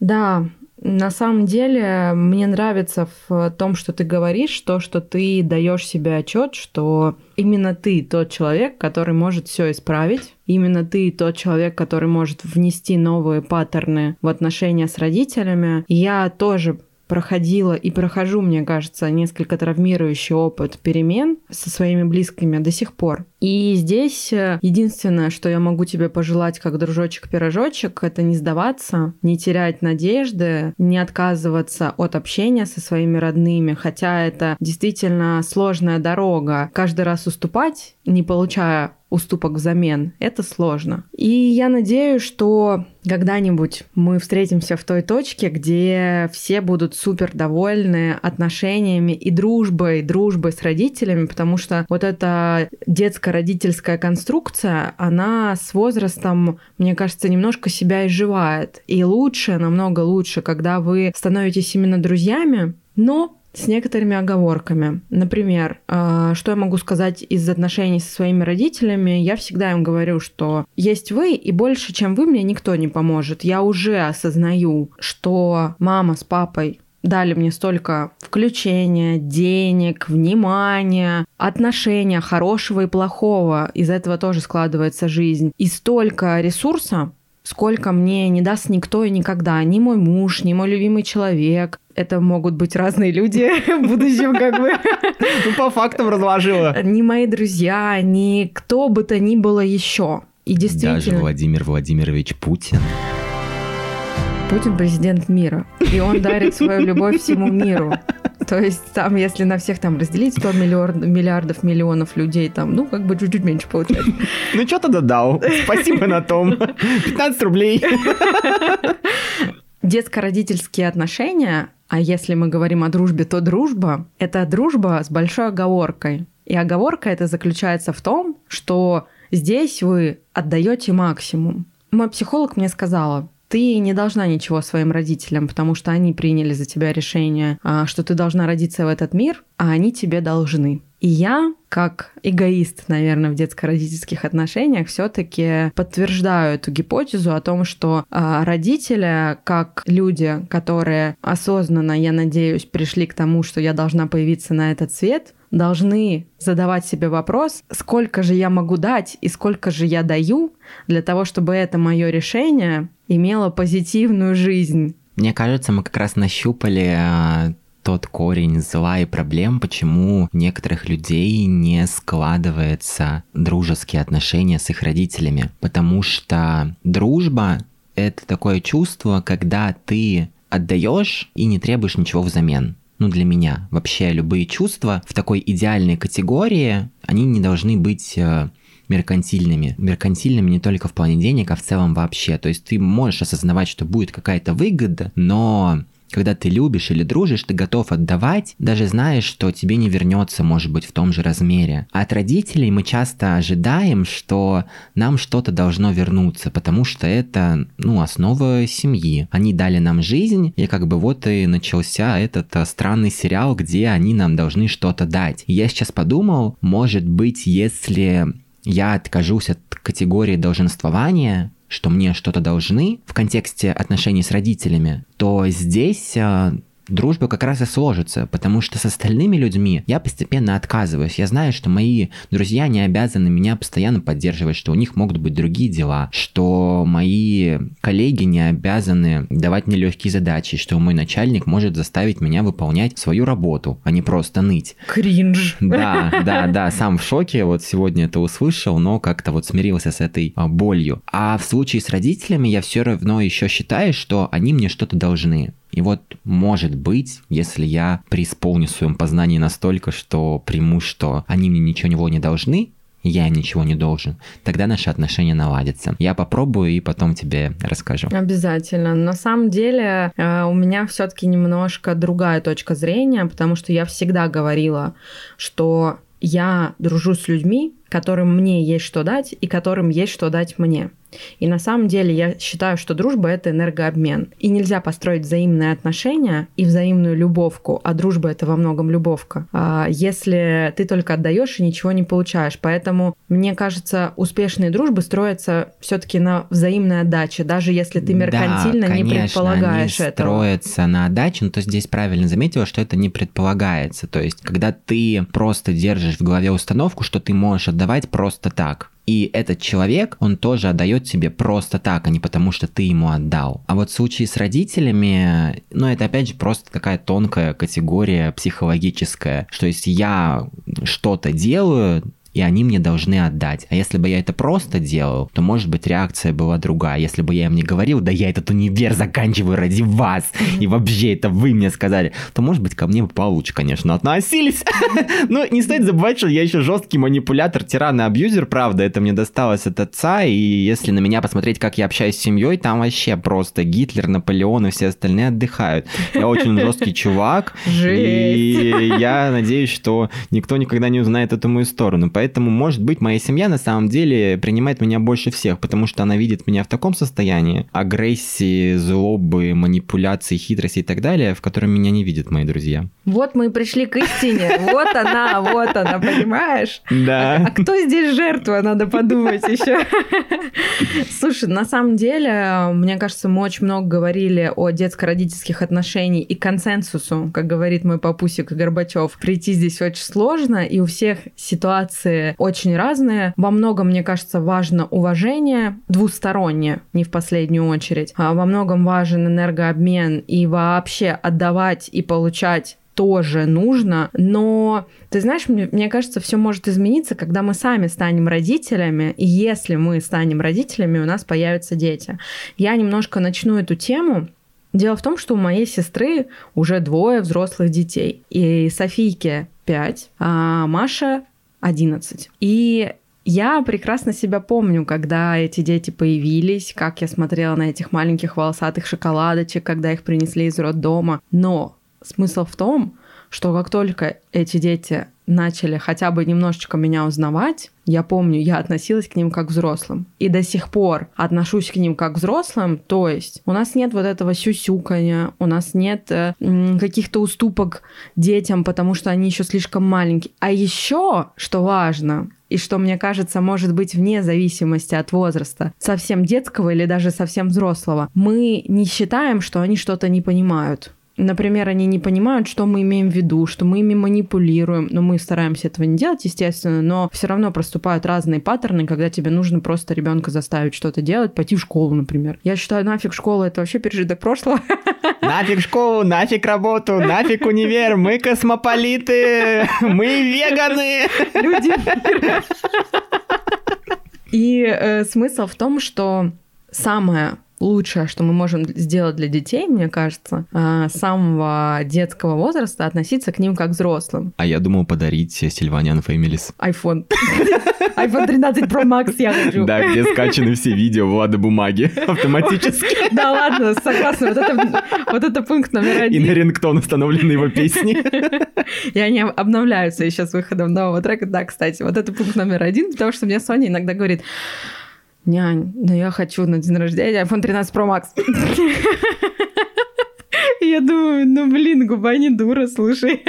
Да, на самом деле, мне нравится в том, что ты говоришь, то, что ты даешь себе отчет, что именно ты тот человек, который может все исправить. Именно ты тот человек, который может внести новые паттерны в отношения с родителями. Я тоже проходила и прохожу, мне кажется, несколько травмирующий опыт перемен со своими близкими до сих пор. И здесь э, единственное, что я могу тебе пожелать как дружочек-пирожочек, это не сдаваться, не терять надежды, не отказываться от общения со своими родными, хотя это действительно сложная дорога. Каждый раз уступать, не получая уступок взамен, это сложно. И я надеюсь, что когда-нибудь мы встретимся в той точке, где все будут супер довольны отношениями и дружбой, дружбой с родителями, потому что вот эта детско-родительская конструкция, она с возрастом, мне кажется, немножко себя изживает. И лучше, намного лучше, когда вы становитесь именно друзьями, но с некоторыми оговорками. Например, э, что я могу сказать из отношений со своими родителями? Я всегда им говорю, что есть вы, и больше, чем вы, мне никто не поможет. Я уже осознаю, что мама с папой дали мне столько включения, денег, внимания, отношения хорошего и плохого. Из этого тоже складывается жизнь. И столько ресурса, сколько мне не даст никто и никогда. Ни мой муж, ни мой любимый человек. Это могут быть разные люди в будущем, как бы. Ну, по фактам разложила. Ни мои друзья, ни кто бы то ни было еще. И действительно... Даже Владимир Владимирович Путин. Путин президент мира, и он дарит свою любовь всему миру. То есть там, если на всех там разделить 100 миллиард, миллиардов, миллионов людей, там, ну, как бы чуть-чуть меньше получается. Ну, что тогда дал? Спасибо на том. 15 рублей. Детско-родительские отношения, а если мы говорим о дружбе, то дружба – это дружба с большой оговоркой. И оговорка это заключается в том, что здесь вы отдаете максимум. Мой психолог мне сказала, ты не должна ничего своим родителям, потому что они приняли за тебя решение, а, что ты должна родиться в этот мир, а они тебе должны. И я, как эгоист, наверное, в детско-родительских отношениях, все-таки подтверждаю эту гипотезу о том, что э, родители, как люди, которые осознанно, я надеюсь, пришли к тому, что я должна появиться на этот свет, должны задавать себе вопрос, сколько же я могу дать и сколько же я даю для того, чтобы это мое решение имело позитивную жизнь. Мне кажется, мы как раз нащупали а, тот корень зла и проблем, почему у некоторых людей не складываются дружеские отношения с их родителями. Потому что дружба — это такое чувство, когда ты отдаешь и не требуешь ничего взамен ну, для меня, вообще любые чувства в такой идеальной категории, они не должны быть э, меркантильными. Меркантильными не только в плане денег, а в целом вообще. То есть ты можешь осознавать, что будет какая-то выгода, но когда ты любишь или дружишь, ты готов отдавать, даже знаешь, что тебе не вернется, может быть, в том же размере. А от родителей мы часто ожидаем, что нам что-то должно вернуться, потому что это, ну, основа семьи. Они дали нам жизнь, и как бы вот и начался этот а, странный сериал, где они нам должны что-то дать. И я сейчас подумал, может быть, если я откажусь от категории долженствования, что мне что-то должны в контексте отношений с родителями, то здесь а, дружба как раз и сложится, потому что с остальными людьми я постепенно отказываюсь. Я знаю, что мои друзья не обязаны меня постоянно поддерживать, что у них могут быть другие дела, что мои коллеги не обязаны давать мне легкие задачи, что мой начальник может заставить меня выполнять свою работу, а не просто ныть. Кринж. Да, да, да, сам в шоке, вот сегодня это услышал, но как-то вот смирился с этой а, болью. А в случае с родителями я все равно еще считаю, что они мне что-то должны. И вот, может быть, если я преисполню в своем познании настолько, что приму, что они мне ничего не должны, я им ничего не должен, тогда наши отношения наладятся. Я попробую и потом тебе расскажу. Обязательно. На самом деле э, у меня все-таки немножко другая точка зрения, потому что я всегда говорила, что я дружу с людьми, которым мне есть что дать и которым есть что дать мне. И на самом деле я считаю, что дружба — это энергообмен. И нельзя построить взаимные отношения и взаимную любовку, а дружба — это во многом любовка, а если ты только отдаешь и ничего не получаешь. Поэтому, мне кажется, успешные дружбы строятся все таки на взаимной отдаче, даже если ты меркантильно да, конечно, не предполагаешь они этого. строятся на отдаче, но то здесь правильно заметила, что это не предполагается. То есть, когда ты просто держишь в голове установку, что ты можешь отдавать просто так, и этот человек, он тоже отдает тебе просто так, а не потому, что ты ему отдал. А вот в случае с родителями, ну это опять же просто такая тонкая категория психологическая, что если я что-то делаю, и они мне должны отдать. А если бы я это просто делал, то, может быть, реакция была другая. Если бы я им не говорил, да я этот универ заканчиваю ради вас, и вообще это вы мне сказали, то, может быть, ко мне бы получше, конечно, относились. Но не стоит забывать, что я еще жесткий манипулятор, тиран и абьюзер, правда, это мне досталось от отца, и если на меня посмотреть, как я общаюсь с семьей, там вообще просто Гитлер, Наполеон и все остальные отдыхают. Я очень жесткий чувак, и я надеюсь, что никто никогда не узнает эту мою сторону. Поэтому, может быть, моя семья на самом деле принимает меня больше всех, потому что она видит меня в таком состоянии агрессии, злобы, манипуляции, хитрости и так далее, в котором меня не видят мои друзья. Вот мы и пришли к истине. Вот она, вот она, понимаешь? Да. А, а кто здесь жертва, надо подумать еще. Слушай, на самом деле, мне кажется, мы очень много говорили о детско-родительских отношениях и консенсусу, как говорит мой папусик Горбачев. Прийти здесь очень сложно, и у всех ситуации очень разные. Во многом, мне кажется, важно уважение двустороннее, не в последнюю очередь. А во многом важен энергообмен и вообще отдавать и получать тоже нужно, но ты знаешь, мне, мне кажется, все может измениться, когда мы сами станем родителями, и если мы станем родителями, у нас появятся дети. Я немножко начну эту тему. Дело в том, что у моей сестры уже двое взрослых детей, и Софийке 5, а Маша 11. И я прекрасно себя помню, когда эти дети появились, как я смотрела на этих маленьких волосатых шоколадочек, когда их принесли из роддома. Но Смысл в том, что как только эти дети начали хотя бы немножечко меня узнавать, я помню, я относилась к ним как к взрослым. И до сих пор отношусь к ним как к взрослым, то есть у нас нет вот этого сюсюкания, у нас нет э, каких-то уступок детям, потому что они еще слишком маленькие. А еще, что важно, и что, мне кажется, может быть вне зависимости от возраста, совсем детского или даже совсем взрослого, мы не считаем, что они что-то не понимают. Например, они не понимают, что мы имеем в виду, что мы ими манипулируем, но мы стараемся этого не делать, естественно, но все равно проступают разные паттерны, когда тебе нужно просто ребенка заставить что-то делать, пойти в школу, например. Я считаю, нафиг школа это вообще пережиток прошлого. Нафиг школу, нафиг работу, нафиг универ, мы космополиты, мы веганы. Люди И э, смысл в том, что самое лучшее, что мы можем сделать для детей, мне кажется, а, с самого детского возраста относиться к ним как взрослым. А я думал подарить Сильваниан Фэмилис. iPhone. iPhone 13 Pro Max я хочу. Да, где скачаны все видео Влада бумаги автоматически. Да ладно, согласна. Вот это, вот это пункт номер один. И на рингтон установлены его песни. И они обновляются еще с выходом нового трека. Да, кстати, вот это пункт номер один, потому что мне Соня иногда говорит, Нянь, но я хочу на день рождения iPhone 13 Pro Max. Я думаю, ну блин, губа не дура, слушай.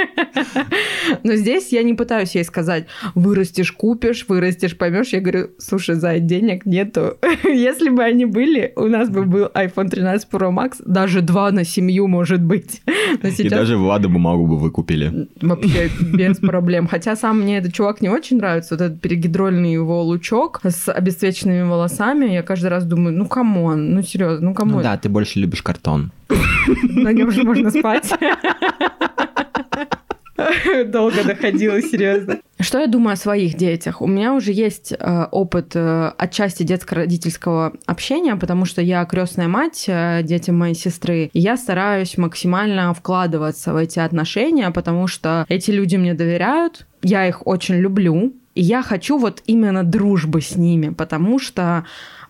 Но здесь я не пытаюсь ей сказать, вырастешь, купишь, вырастешь, поймешь. Я говорю, слушай, за денег нету. Если бы они были, у нас бы был iPhone 13 Pro Max, даже два на семью, может быть. Но сейчас... И даже Влада бумагу бы вы купили. Вообще без проблем. Хотя сам мне этот чувак не очень нравится, вот этот перегидрольный его лучок с обесцвеченными волосами. Я каждый раз думаю, ну come on, ну серьезно, ну кому ну, Да, ты больше любишь картон. На нем же можно спать. Долго доходило, серьезно. Что я думаю о своих детях? У меня уже есть э, опыт э, отчасти детско-родительского общения, потому что я крестная мать э, детям моей сестры, и я стараюсь максимально вкладываться в эти отношения, потому что эти люди мне доверяют, я их очень люблю, и я хочу вот именно дружбы с ними, потому что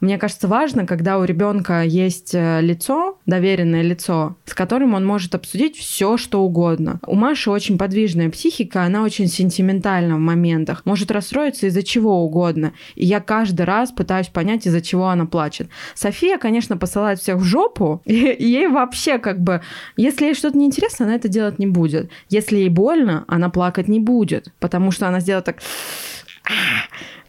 мне кажется, важно, когда у ребенка есть э, лицо, доверенное лицо, с которым он может обсудить все, что угодно. У Маши очень подвижная психика, она очень сентиментальна в моментах, может расстроиться из-за чего угодно. И я каждый раз пытаюсь понять, из-за чего она плачет. София, конечно, посылает всех в жопу, и ей вообще как бы, если ей что-то неинтересно, она это делать не будет. Если ей больно, она плакать не будет, потому что она сделает так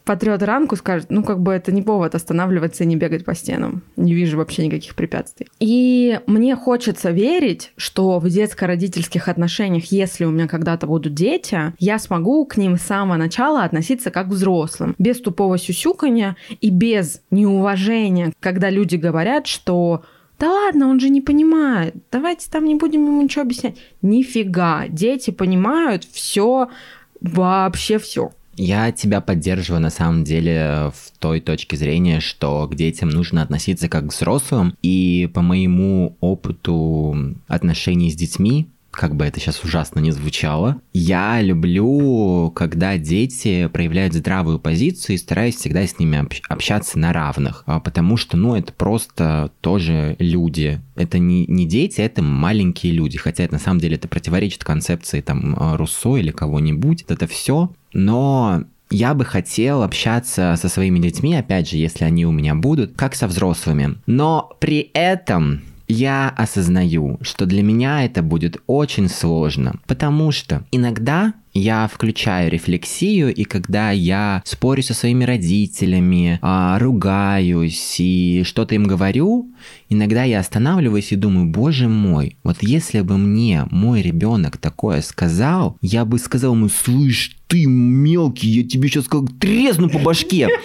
потрет ранку, скажет, ну, как бы это не повод останавливаться и не бегать по стенам. Не вижу вообще никаких препятствий. И мне хочется верить, что в детско-родительских отношениях, если у меня когда-то будут дети, я смогу к ним с самого начала относиться как к взрослым, без тупого сюсюкания и без неуважения, когда люди говорят, что да ладно, он же не понимает. Давайте там не будем ему ничего объяснять. Нифига. Дети понимают все, вообще все. Я тебя поддерживаю на самом деле в той точке зрения, что к детям нужно относиться как к взрослым. И по моему опыту отношений с детьми, как бы это сейчас ужасно не звучало. Я люблю, когда дети проявляют здравую позицию и стараюсь всегда с ними общаться на равных, а, потому что, ну, это просто тоже люди. Это не, не дети, это маленькие люди, хотя это на самом деле это противоречит концепции там Руссо или кого-нибудь. Это все, но я бы хотел общаться со своими детьми, опять же, если они у меня будут, как со взрослыми. Но при этом я осознаю, что для меня это будет очень сложно, потому что иногда я включаю рефлексию, и когда я спорю со своими родителями, а, ругаюсь и что-то им говорю, иногда я останавливаюсь и думаю, боже мой, вот если бы мне мой ребенок такое сказал, я бы сказал ему, слышь, ты мелкий, я тебе сейчас как тресну по башке.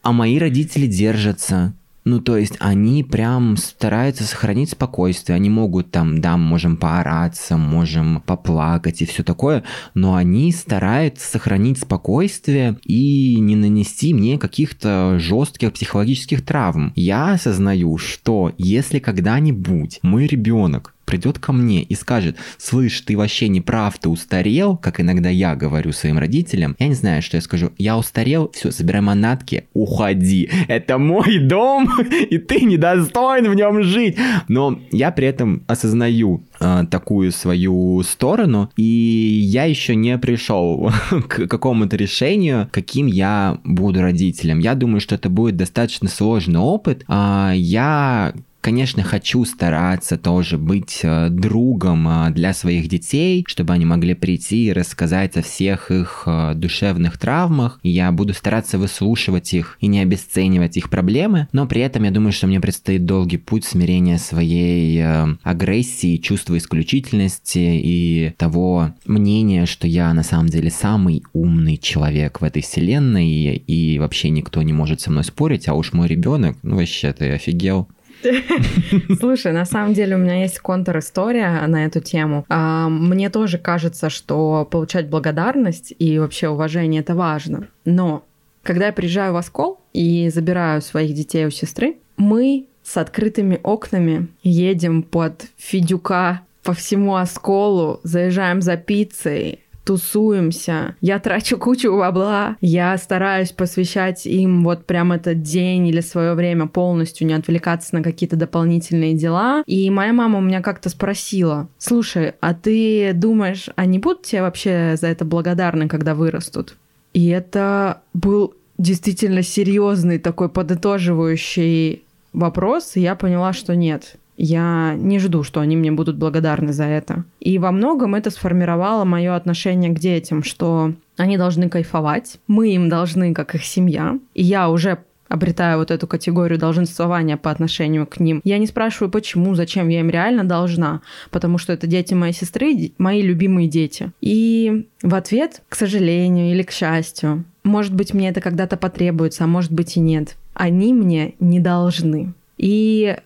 А мои родители держатся, ну, то есть они прям стараются сохранить спокойствие. Они могут там, да, можем поораться, можем поплакать и все такое, но они стараются сохранить спокойствие и не нанести мне каких-то жестких психологических травм. Я осознаю, что если когда-нибудь мой ребенок придет ко мне и скажет, слышь, ты вообще не прав, ты устарел, как иногда я говорю своим родителям, я не знаю, что я скажу, я устарел, все, собирай манатки, уходи, это мой дом, и ты недостоин в нем жить. Но я при этом осознаю э, такую свою сторону, и я еще не пришел к какому-то решению, каким я буду родителем. Я думаю, что это будет достаточно сложный опыт. Э, я конечно, хочу стараться тоже быть э, другом э, для своих детей, чтобы они могли прийти и рассказать о всех их э, душевных травмах. Я буду стараться выслушивать их и не обесценивать их проблемы, но при этом я думаю, что мне предстоит долгий путь смирения своей агрессии, чувства исключительности и того мнения, что я на самом деле самый умный человек в этой вселенной и, вообще никто не может со мной спорить, а уж мой ребенок, ну вообще ты офигел. Слушай, на самом деле у меня есть контр-история на эту тему. А, мне тоже кажется, что получать благодарность и вообще уважение это важно. Но когда я приезжаю в Оскол и забираю своих детей у сестры, мы с открытыми окнами едем под Федюка по всему Осколу, заезжаем за пиццей, тусуемся, я трачу кучу бабла, я стараюсь посвящать им вот прям этот день или свое время полностью, не отвлекаться на какие-то дополнительные дела. И моя мама у меня как-то спросила, слушай, а ты думаешь, они будут тебе вообще за это благодарны, когда вырастут? И это был действительно серьезный такой подытоживающий вопрос, и я поняла, что нет я не жду, что они мне будут благодарны за это. И во многом это сформировало мое отношение к детям, что они должны кайфовать, мы им должны, как их семья. И я уже обретаю вот эту категорию долженствования по отношению к ним. Я не спрашиваю, почему, зачем я им реально должна, потому что это дети моей сестры, мои любимые дети. И в ответ, к сожалению или к счастью, может быть, мне это когда-то потребуется, а может быть и нет, они мне не должны. И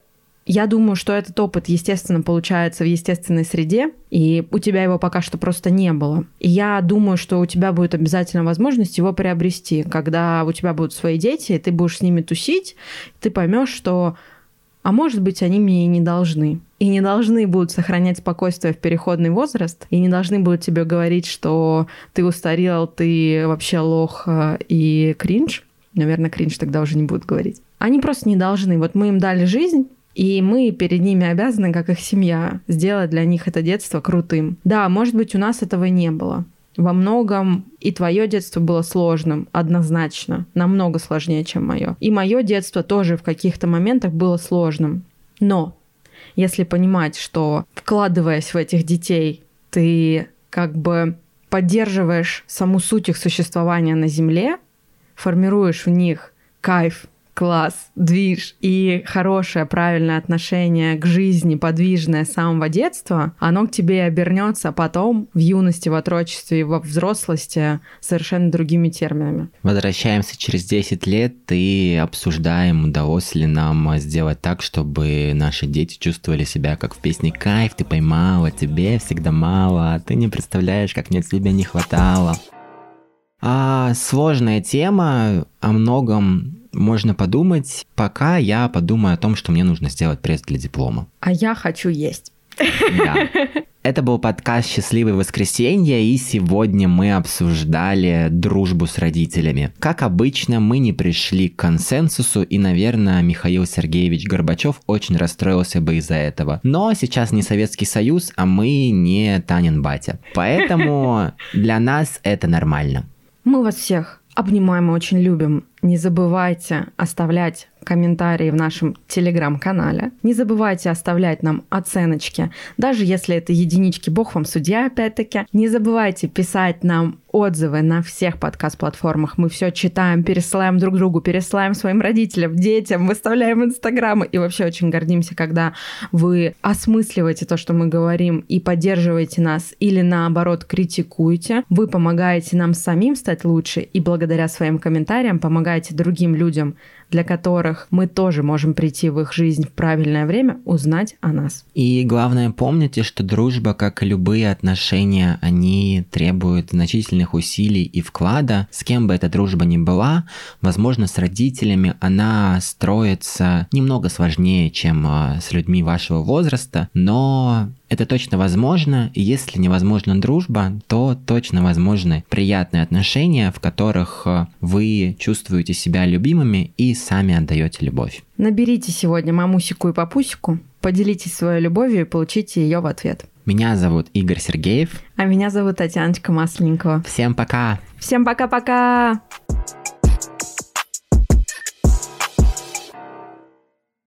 я думаю, что этот опыт, естественно, получается в естественной среде, и у тебя его пока что просто не было. И я думаю, что у тебя будет обязательно возможность его приобрести, когда у тебя будут свои дети, и ты будешь с ними тусить, ты поймешь, что а может быть, они мне и не должны. И не должны будут сохранять спокойствие в переходный возраст, и не должны будут тебе говорить, что ты устарел, ты вообще лох э, и кринж. Наверное, кринж тогда уже не будут говорить. Они просто не должны. Вот мы им дали жизнь, и мы перед ними обязаны, как их семья, сделать для них это детство крутым. Да, может быть, у нас этого не было. Во многом и твое детство было сложным, однозначно, намного сложнее, чем мое. И мое детство тоже в каких-то моментах было сложным. Но если понимать, что вкладываясь в этих детей, ты как бы поддерживаешь саму суть их существования на Земле, формируешь в них кайф класс, движ и хорошее, правильное отношение к жизни, подвижное с самого детства, оно к тебе обернется потом в юности, в отрочестве во взрослости совершенно другими терминами. Возвращаемся через 10 лет и обсуждаем, удалось ли нам сделать так, чтобы наши дети чувствовали себя как в песне «Кайф, ты поймала, тебе всегда мало, а ты не представляешь, как мне тебя не хватало». А, сложная тема, о многом можно подумать, пока я подумаю о том, что мне нужно сделать пресс для диплома. А я хочу есть. Да. Это был подкаст «Счастливое воскресенье», и сегодня мы обсуждали дружбу с родителями. Как обычно, мы не пришли к консенсусу, и, наверное, Михаил Сергеевич Горбачев очень расстроился бы из-за этого. Но сейчас не Советский Союз, а мы не Танин батя. Поэтому для нас это нормально. Мы вас всех обнимаем и очень любим. Не забывайте оставлять комментарии в нашем телеграм-канале. Не забывайте оставлять нам оценочки, даже если это единички, бог вам судья опять-таки. Не забывайте писать нам отзывы на всех подкаст-платформах. Мы все читаем, пересылаем друг другу, пересылаем своим родителям, детям, выставляем инстаграмы. И вообще очень гордимся, когда вы осмысливаете то, что мы говорим, и поддерживаете нас, или наоборот критикуете. Вы помогаете нам самим стать лучше, и благодаря своим комментариям помогаете другим людям для которых мы тоже можем прийти в их жизнь в правильное время, узнать о нас. И главное, помните, что дружба, как и любые отношения, они требуют значительных усилий и вклада. С кем бы эта дружба ни была, возможно, с родителями она строится немного сложнее, чем а, с людьми вашего возраста, но это точно возможно, и если невозможна дружба, то точно возможны приятные отношения, в которых э, вы чувствуете себя любимыми и сами отдаете любовь. Наберите сегодня мамусику и папусику, поделитесь своей любовью и получите ее в ответ. Меня зовут Игорь Сергеев. А меня зовут Татьяночка Масленникова. Всем пока! Всем пока-пока!